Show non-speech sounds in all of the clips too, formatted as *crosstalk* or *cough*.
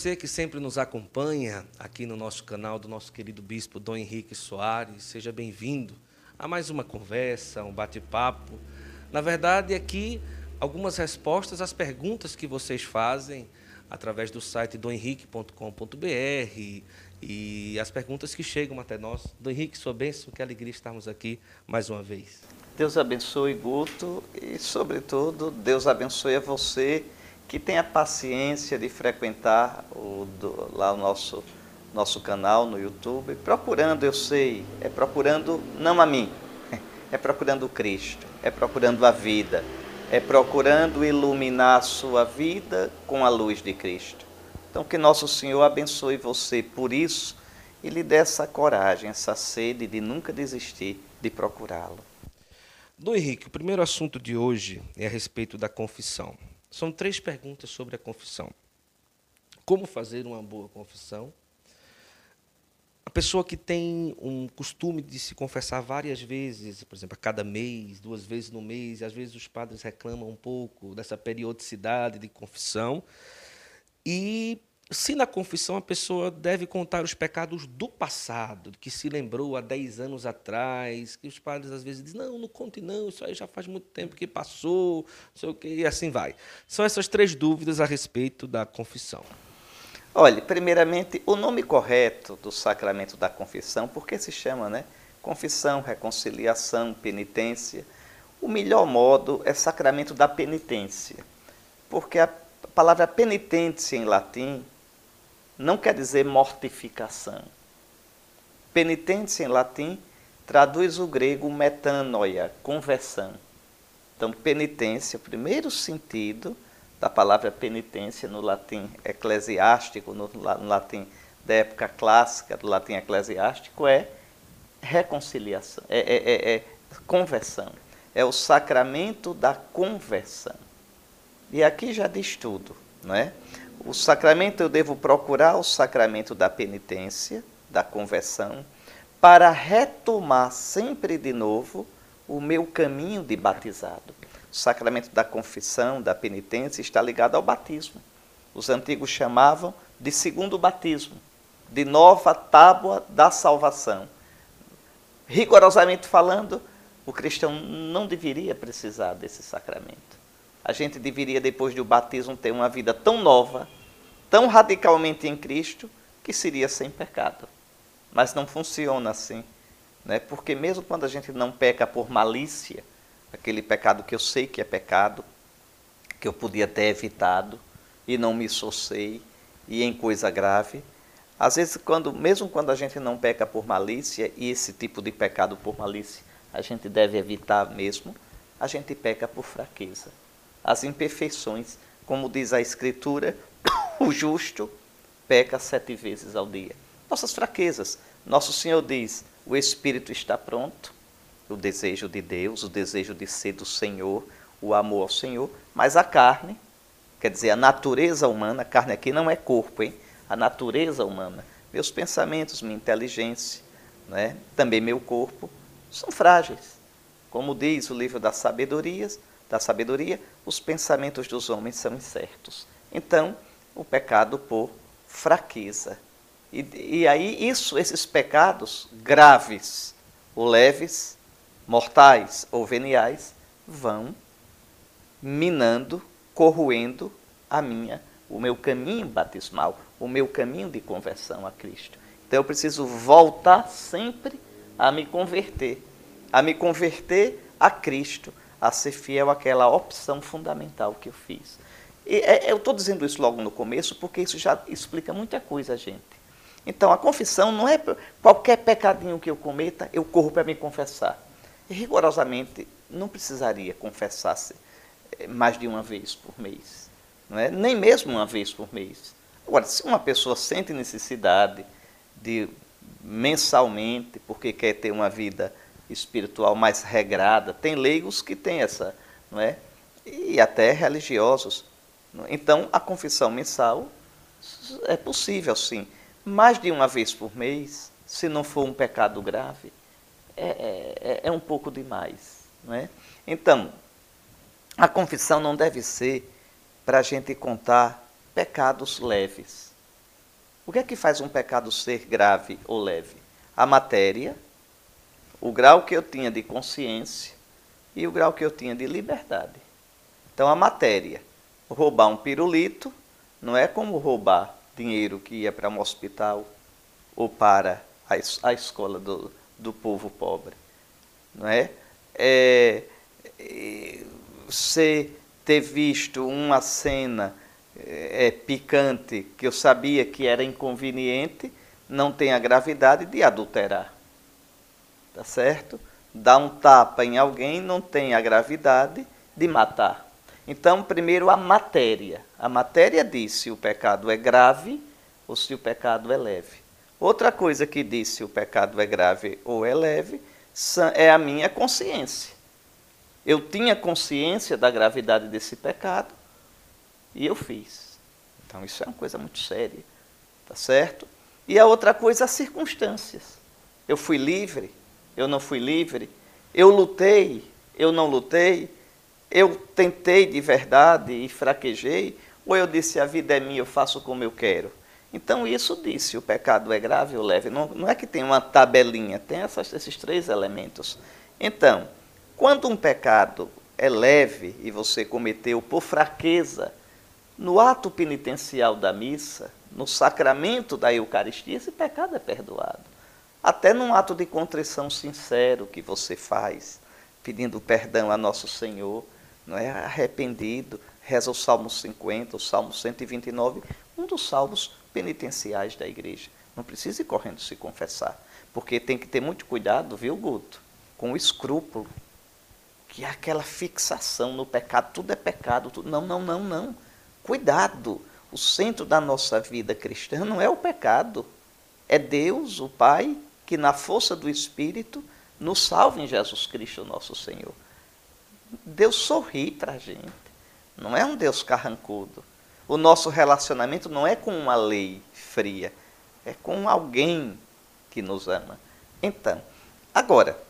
você que sempre nos acompanha aqui no nosso canal do nosso querido bispo Dom Henrique Soares. Seja bem-vindo a mais uma conversa, um bate-papo. Na verdade, aqui algumas respostas às perguntas que vocês fazem através do site domhenrique.com.br e as perguntas que chegam até nós. Dom Henrique, sua bênção, que alegria estarmos aqui mais uma vez. Deus abençoe Guto e, sobretudo, Deus abençoe a você que tenha paciência de frequentar o, do, lá o nosso, nosso canal no YouTube, procurando, eu sei, é procurando não a mim, *laughs* é procurando Cristo, é procurando a vida, é procurando iluminar a sua vida com a luz de Cristo. Então, que nosso Senhor abençoe você por isso e lhe dê essa coragem, essa sede de nunca desistir de procurá-lo. Dom Henrique, o primeiro assunto de hoje é a respeito da confissão. São três perguntas sobre a confissão. Como fazer uma boa confissão? A pessoa que tem um costume de se confessar várias vezes, por exemplo, a cada mês, duas vezes no mês, às vezes os padres reclamam um pouco dessa periodicidade de confissão. E se na confissão a pessoa deve contar os pecados do passado, que se lembrou há 10 anos atrás, que os padres às vezes dizem, não, não conte não, isso aí já faz muito tempo que passou, não sei o quê, e assim vai. São essas três dúvidas a respeito da confissão. Olha, primeiramente, o nome correto do sacramento da confissão, porque se chama, né? Confissão, reconciliação, penitência. O melhor modo é sacramento da penitência, porque a palavra penitência em latim não quer dizer mortificação. Penitência em latim traduz o grego metanoia, conversão. Então, penitência, o primeiro sentido da palavra penitência no latim eclesiástico, no, no latim da época clássica, do latim eclesiástico, é reconciliação, é, é, é, é conversão. É o sacramento da conversão. E aqui já diz tudo, não é? O sacramento eu devo procurar o sacramento da penitência, da conversão, para retomar sempre de novo o meu caminho de batizado. O sacramento da confissão, da penitência, está ligado ao batismo. Os antigos chamavam de segundo batismo, de nova tábua da salvação. Rigorosamente falando, o cristão não deveria precisar desse sacramento a gente deveria, depois do batismo, ter uma vida tão nova, tão radicalmente em Cristo, que seria sem pecado. Mas não funciona assim. Né? Porque mesmo quando a gente não peca por malícia, aquele pecado que eu sei que é pecado, que eu podia ter evitado e não me socei, e em coisa grave, às vezes, quando, mesmo quando a gente não peca por malícia, e esse tipo de pecado por malícia a gente deve evitar mesmo, a gente peca por fraqueza as imperfeições. Como diz a Escritura, *coughs* o justo peca sete vezes ao dia. Nossas fraquezas. Nosso Senhor diz: o espírito está pronto, o desejo de Deus, o desejo de ser do Senhor, o amor ao Senhor, mas a carne, quer dizer, a natureza humana, a carne aqui não é corpo, hein? A natureza humana, meus pensamentos, minha inteligência, né? também meu corpo, são frágeis. Como diz o livro das sabedorias, da sabedoria, os pensamentos dos homens são incertos. Então, o pecado por fraqueza. E, e aí, isso, esses pecados graves ou leves, mortais ou veniais, vão minando, corroendo a minha, o meu caminho batismal, o meu caminho de conversão a Cristo. Então eu preciso voltar sempre a me converter, a me converter a Cristo, a ser fiel àquela opção fundamental que eu fiz. E, é, eu estou dizendo isso logo no começo porque isso já explica muita coisa a gente. Então, a confissão não é qualquer pecadinho que eu cometa, eu corro para me confessar. E, rigorosamente, não precisaria confessar-se eh, mais de uma vez por mês. Não é? Nem mesmo uma vez por mês. Agora, se uma pessoa sente necessidade de mensalmente, porque quer ter uma vida espiritual mais regrada. Tem leigos que têm essa, não é? E até religiosos. Então, a confissão mensal é possível, sim. Mais de uma vez por mês, se não for um pecado grave, é, é, é, é um pouco demais. Não é? Então, a confissão não deve ser para a gente contar pecados leves. O que é que faz um pecado ser grave ou leve? A matéria, o grau que eu tinha de consciência e o grau que eu tinha de liberdade. Então, a matéria, roubar um pirulito, não é como roubar dinheiro que ia para um hospital ou para a, escola do, do povo pobre. Não é? é, é você ter visto uma cena é, é, picante que eu sabia que era inconveniente, não tem a gravidade de adulterar. Tá certo? Dar um tapa em alguém não tem a gravidade de matar. Então, primeiro a matéria. A matéria diz se o pecado é grave ou se o pecado é leve. Outra coisa que diz se o pecado é grave ou é leve é a minha consciência. Eu tinha consciência da gravidade desse pecado e eu fiz. Então isso é uma coisa muito séria, tá certo? E a outra coisa, as circunstâncias. Eu fui livre, eu não fui livre, eu lutei, eu não lutei, eu tentei de verdade e fraquejei, ou eu disse a vida é minha, eu faço como eu quero. Então isso disse, o pecado é grave ou leve. Não, não é que tem uma tabelinha, tem essas, esses três elementos. Então, quando um pecado é leve e você cometeu por fraqueza, no ato penitencial da missa, no sacramento da Eucaristia, esse pecado é perdoado. Até num ato de contrição sincero que você faz, pedindo perdão a Nosso Senhor, não é arrependido, reza o Salmo 50, o Salmo 129, um dos salmos penitenciais da igreja. Não precisa ir correndo se confessar, porque tem que ter muito cuidado, viu, Guto, com o escrúpulo, que é aquela fixação no pecado, tudo é pecado, tudo... não, não, não, não. Cuidado, o centro da nossa vida cristã não é o pecado, é Deus, o Pai, que na força do Espírito nos salva em Jesus Cristo, nosso Senhor. Deus sorri para a gente. Não é um Deus carrancudo. O nosso relacionamento não é com uma lei fria, é com alguém que nos ama. Então, agora,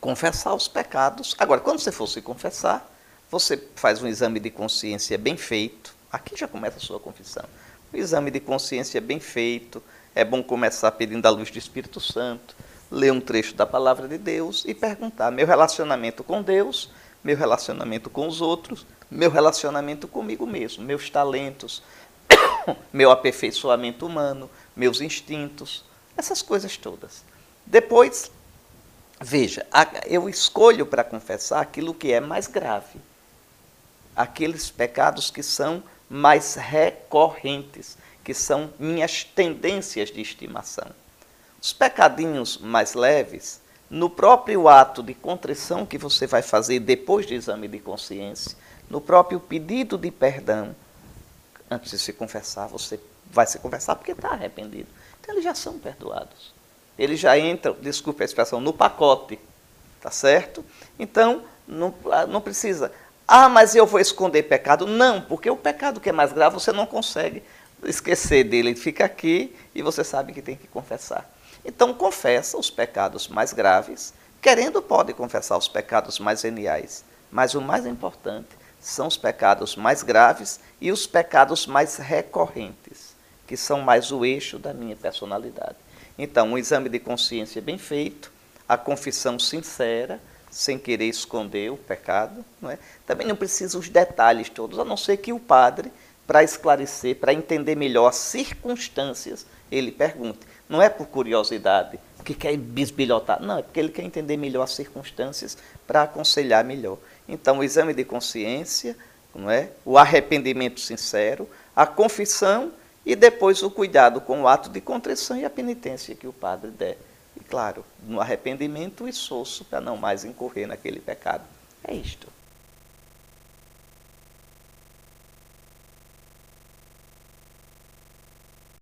confessar os pecados. Agora, quando você for se confessar, você faz um exame de consciência bem feito. Aqui já começa a sua confissão. Um exame de consciência bem feito. É bom começar pedindo a luz do Espírito Santo ler um trecho da palavra de Deus e perguntar: meu relacionamento com Deus, meu relacionamento com os outros, meu relacionamento comigo mesmo, meus talentos, *coughs* meu aperfeiçoamento humano, meus instintos, essas coisas todas. Depois, veja, eu escolho para confessar aquilo que é mais grave, aqueles pecados que são mais recorrentes, que são minhas tendências de estimação. Os pecadinhos mais leves, no próprio ato de contrição que você vai fazer depois do exame de consciência, no próprio pedido de perdão, antes de se confessar, você vai se confessar porque está arrependido. Então eles já são perdoados. Eles já entram, desculpe a expressão, no pacote. Tá certo? Então, não, ah, não precisa. Ah, mas eu vou esconder pecado. Não, porque o pecado que é mais grave você não consegue esquecer dele. Ele fica aqui e você sabe que tem que confessar. Então confessa os pecados mais graves, querendo pode confessar os pecados mais geniais, mas o mais importante são os pecados mais graves e os pecados mais recorrentes, que são mais o eixo da minha personalidade. Então, um exame de consciência bem feito, a confissão sincera, sem querer esconder o pecado, não é? Também não precisa os detalhes todos, a não ser que o padre, para esclarecer, para entender melhor as circunstâncias, ele pergunte. Não é por curiosidade, que quer bisbilhotar. Não, é porque ele quer entender melhor as circunstâncias para aconselhar melhor. Então, o exame de consciência, não é? o arrependimento sincero, a confissão e depois o cuidado com o ato de contrição e a penitência que o padre der. E, claro, no arrependimento, o esforço para não mais incorrer naquele pecado. É isto.